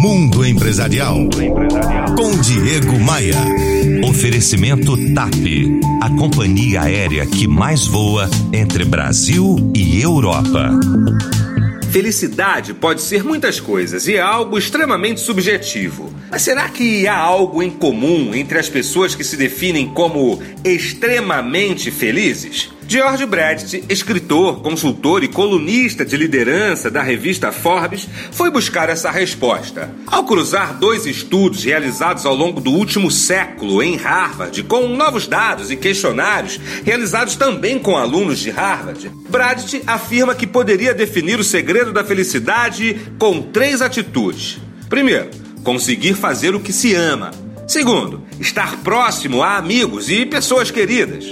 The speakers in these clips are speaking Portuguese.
Mundo Empresarial. Com Diego Maia. Oferecimento TAP. A companhia aérea que mais voa entre Brasil e Europa. Felicidade pode ser muitas coisas e é algo extremamente subjetivo. Mas será que há algo em comum entre as pessoas que se definem como extremamente felizes? George Brecht, escritor, consultor e colunista de liderança da revista Forbes, foi buscar essa resposta. Ao cruzar dois estudos realizados ao longo do último século em Harvard, com novos dados e questionários realizados também com alunos de Harvard, Brecht afirma que poderia definir o segredo da felicidade com três atitudes. Primeiro, conseguir fazer o que se ama. Segundo, estar próximo a amigos e pessoas queridas.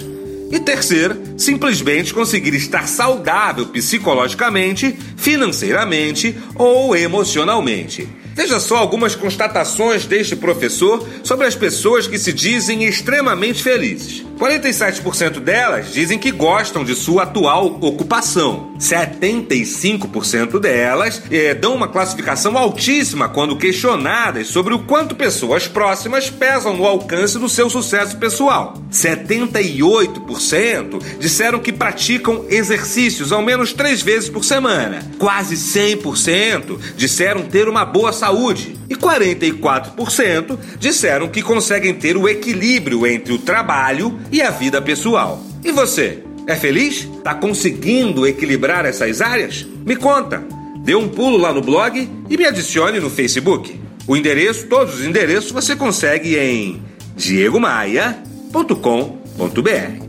E terceira, simplesmente conseguir estar saudável psicologicamente, financeiramente ou emocionalmente. Veja só algumas constatações deste professor sobre as pessoas que se dizem extremamente felizes. 47% delas dizem que gostam de sua atual ocupação. 75% delas eh, dão uma classificação altíssima quando questionadas sobre o quanto pessoas próximas pesam no alcance do seu sucesso pessoal. 78% disseram que praticam exercícios ao menos três vezes por semana. Quase 100% disseram ter uma boa saúde. E 44% disseram que conseguem ter o equilíbrio entre o trabalho e a vida pessoal. E você? É feliz? Tá conseguindo equilibrar essas áreas? Me conta. Dê um pulo lá no blog e me adicione no Facebook. O endereço, todos os endereços você consegue em diegomaia.com.br.